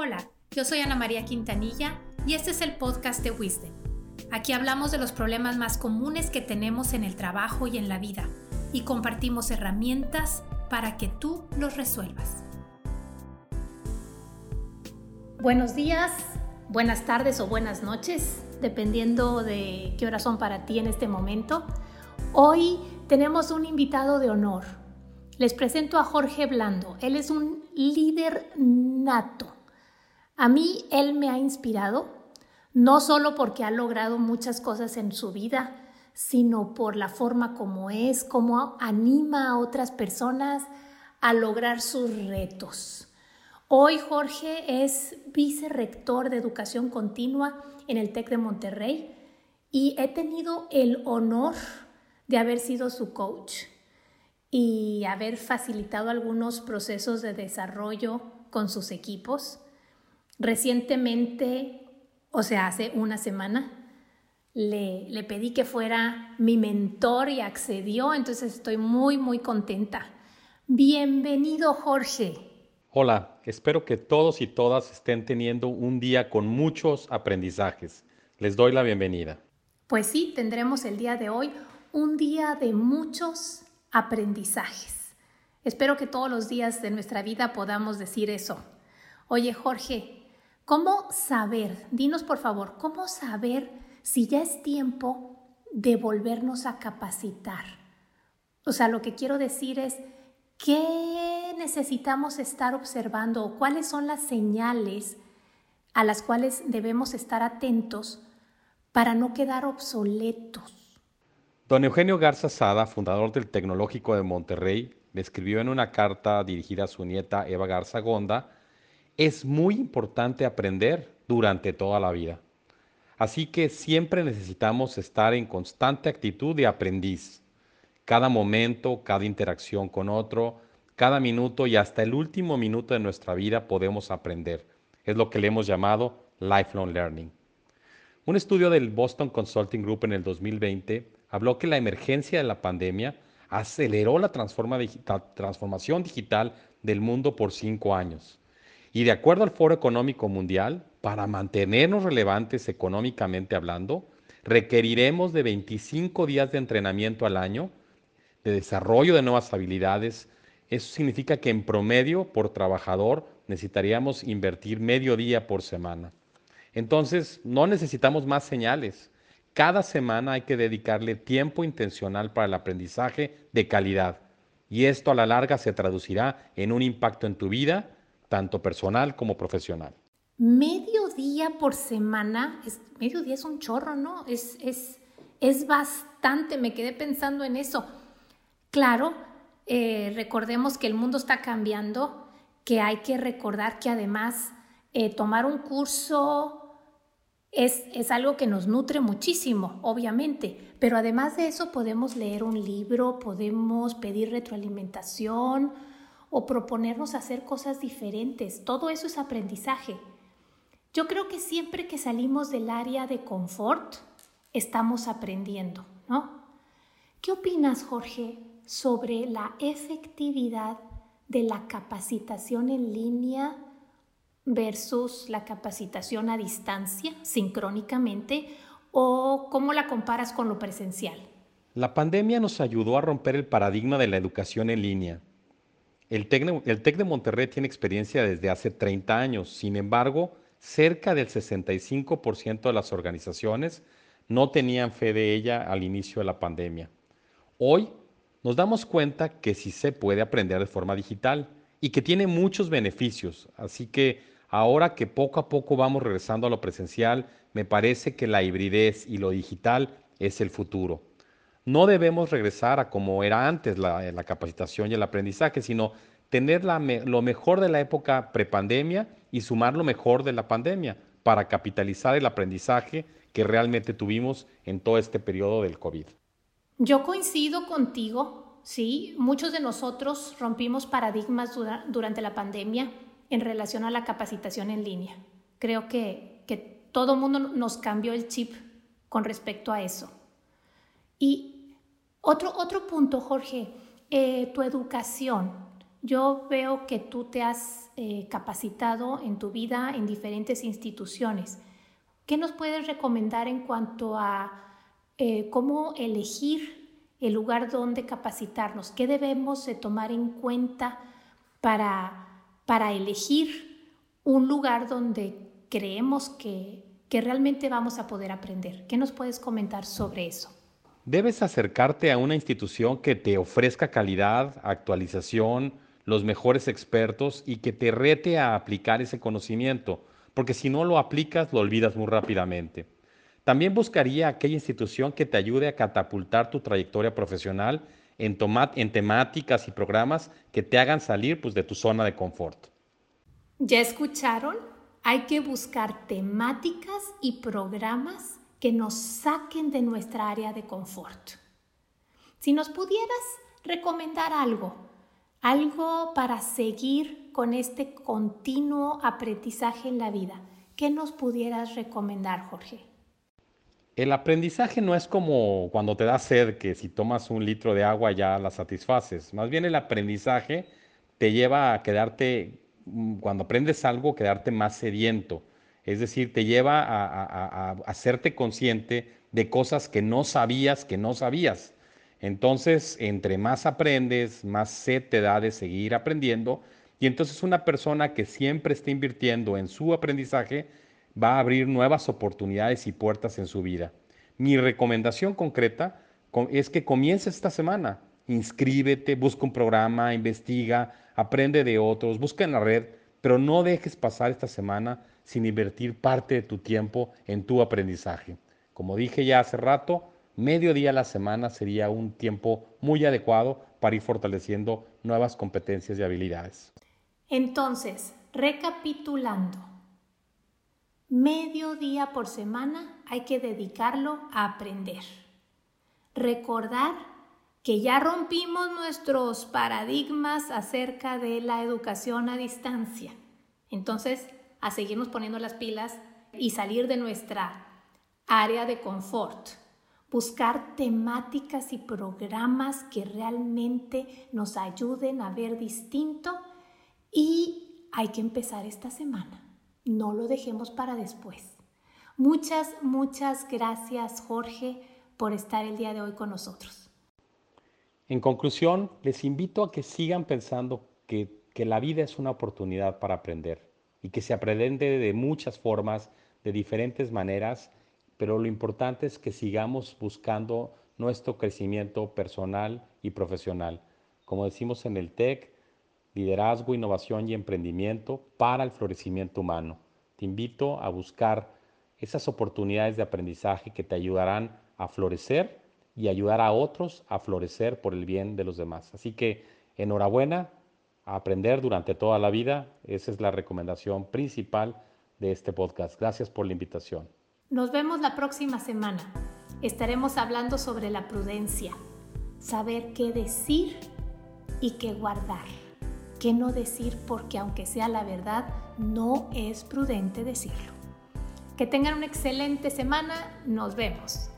Hola, yo soy Ana María Quintanilla y este es el podcast de Wisdom. Aquí hablamos de los problemas más comunes que tenemos en el trabajo y en la vida y compartimos herramientas para que tú los resuelvas. Buenos días, buenas tardes o buenas noches, dependiendo de qué horas son para ti en este momento. Hoy tenemos un invitado de honor. Les presento a Jorge Blando. Él es un líder nato a mí él me ha inspirado, no solo porque ha logrado muchas cosas en su vida, sino por la forma como es, cómo anima a otras personas a lograr sus retos. Hoy Jorge es vicerrector de educación continua en el TEC de Monterrey y he tenido el honor de haber sido su coach y haber facilitado algunos procesos de desarrollo con sus equipos. Recientemente, o sea, hace una semana, le, le, pedí que fuera mi mentor y accedió, entonces estoy muy, muy contenta. Bienvenido, Jorge. Hola, espero que todos y todas estén teniendo un día con muchos aprendizajes. Les doy la bienvenida. Pues sí, tendremos el día de hoy un día de muchos aprendizajes. Espero que todos los días de nuestra vida podamos decir eso. Oye, Jorge, ¿Cómo saber? Dinos por favor, ¿cómo saber si ya es tiempo de volvernos a capacitar? O sea, lo que quiero decir es, ¿qué necesitamos estar observando o cuáles son las señales a las cuales debemos estar atentos para no quedar obsoletos? Don Eugenio Garza Sada, fundador del Tecnológico de Monterrey, le escribió en una carta dirigida a su nieta Eva Garza Gonda, es muy importante aprender durante toda la vida. Así que siempre necesitamos estar en constante actitud de aprendiz. Cada momento, cada interacción con otro, cada minuto y hasta el último minuto de nuestra vida podemos aprender. Es lo que le hemos llamado lifelong learning. Un estudio del Boston Consulting Group en el 2020 habló que la emergencia de la pandemia aceleró la transformación digital del mundo por cinco años. Y de acuerdo al Foro Económico Mundial, para mantenernos relevantes económicamente hablando, requeriremos de 25 días de entrenamiento al año, de desarrollo de nuevas habilidades. Eso significa que en promedio por trabajador necesitaríamos invertir medio día por semana. Entonces, no necesitamos más señales. Cada semana hay que dedicarle tiempo intencional para el aprendizaje de calidad. Y esto a la larga se traducirá en un impacto en tu vida tanto personal como profesional. Medio día por semana, es, medio día es un chorro, ¿no? Es, es, es bastante, me quedé pensando en eso. Claro, eh, recordemos que el mundo está cambiando, que hay que recordar que además eh, tomar un curso es, es, algo que nos nutre muchísimo, obviamente, pero además de eso podemos leer un libro, podemos pedir retroalimentación, o proponernos hacer cosas diferentes. Todo eso es aprendizaje. Yo creo que siempre que salimos del área de confort, estamos aprendiendo, ¿no? ¿Qué opinas, Jorge, sobre la efectividad de la capacitación en línea versus la capacitación a distancia, sincrónicamente, o cómo la comparas con lo presencial? La pandemia nos ayudó a romper el paradigma de la educación en línea el TEC, de Monterrey tiene experiencia desde hace 30 años, sin embargo, cerca del 65% de las organizaciones no tenían fe de ella al inicio de la pandemia. Hoy nos damos cuenta que sí se puede aprender de forma digital y que tiene muchos beneficios, así que ahora que poco a poco vamos regresando a lo presencial, me parece que la hibridez y lo digital es el futuro no debemos regresar a como era antes la, capacitación y el aprendizaje, sino tener lo mejor de la época prepandemia y sumar lo mejor de la pandemia para capitalizar el aprendizaje que realmente tuvimos en todo este periodo del COVID. Yo coincido contigo, sí, muchos de nosotros rompimos paradigmas durante la pandemia en relación a la capacitación en línea. Creo que, que todo mundo nos cambió el chip con respecto a eso. Y otro, otro punto, Jorge, eh, tu educación. Yo veo que tú te has eh, capacitado en tu vida en diferentes instituciones. ¿Qué nos puedes recomendar en cuanto a eh, cómo elegir el lugar donde capacitarnos? ¿Qué debemos de tomar en cuenta para, para elegir un lugar donde creemos que, que realmente vamos a poder aprender? ¿Qué nos puedes comentar sobre eso? Debes acercarte a una institución que te ofrezca calidad, actualización, los mejores expertos y que te rete a aplicar ese conocimiento, porque si no lo aplicas lo olvidas muy rápidamente. También buscaría aquella institución que te ayude a catapultar tu trayectoria profesional en, en temáticas y programas que te hagan salir pues, de tu zona de confort. ¿Ya escucharon? Hay que buscar temáticas y programas que nos saquen de nuestra área de confort. Si nos pudieras recomendar algo algo para seguir con este continuo aprendizaje en la vida. ¿Qué nos pudieras recomendar, Jorge? El aprendizaje no es como cuando te da sed, que si tomas un litro de agua ya la satisfaces. Más bien el aprendizaje te lleva a quedarte, mm, cuando aprendes algo, quedarte más sediento. Es decir, te lleva a, a hacerte consciente de cosas que no sabías que no sabías. Entonces, entre más aprendes, más sed te da de seguir aprendiendo. Y entonces una persona que siempre está invirtiendo en su aprendizaje va a abrir nuevas oportunidades y puertas en su vida. Mi recomendación concreta es que comiences esta semana. Inscríbete, busca un programa, investiga, aprende de otros, busca en la red, pero no dejes pasar esta semana sin invertir parte de tu tiempo en tu aprendizaje. Como dije ya hace rato, medio día a la semana sería un tiempo muy adecuado para ir fortaleciendo nuevas competencias y habilidades. Entonces, recapitulando, medio día por semana hay que dedicarlo a aprender. Recordar que ya rompimos nuestros paradigmas acerca de la educación a distancia. Entonces, a seguirnos poniendo las pilas y salir de nuestra área de confort buscar temáticas y programas que realmente nos ayuden a ver distinto y hay que empezar esta semana. No lo dejemos para después. Muchas, muchas gracias Jorge por estar el día de hoy con nosotros. En conclusión, les invito a que sigan pensando que, que la vida es una oportunidad para aprender y que se aprende de muchas formas, de diferentes maneras pero lo importante es que sigamos buscando nuestro crecimiento personal y profesional. Como decimos en el TEC, liderazgo, innovación y emprendimiento para el florecimiento humano. Te invito a buscar esas oportunidades de aprendizaje que te ayudarán a florecer y ayudar a otros a florecer por el bien de los demás. Así que enhorabuena, aprender durante toda la vida. Esa es la recomendación principal de este podcast. Gracias por la invitación. Nos vemos la próxima semana. Estaremos hablando sobre la prudencia, saber qué decir y qué guardar, qué no decir porque aunque sea la verdad, no es prudente decirlo. Que tengan una excelente semana, nos vemos.